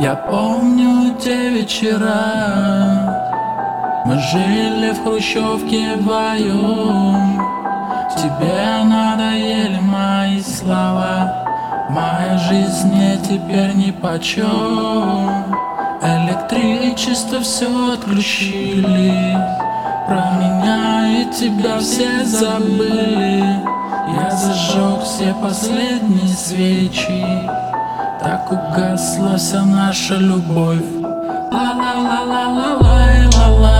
Я помню те вечера. Мы жили в хрущевке вдвоем Тебе надоели мои слова. Моя жизнь мне теперь ни почем. Электричество все отключили. Про меня и тебя все забыли. Я зажег все последние свечи так угасла вся наша любовь. Ла-ла-ла-ла-ла-лай-ла-лай.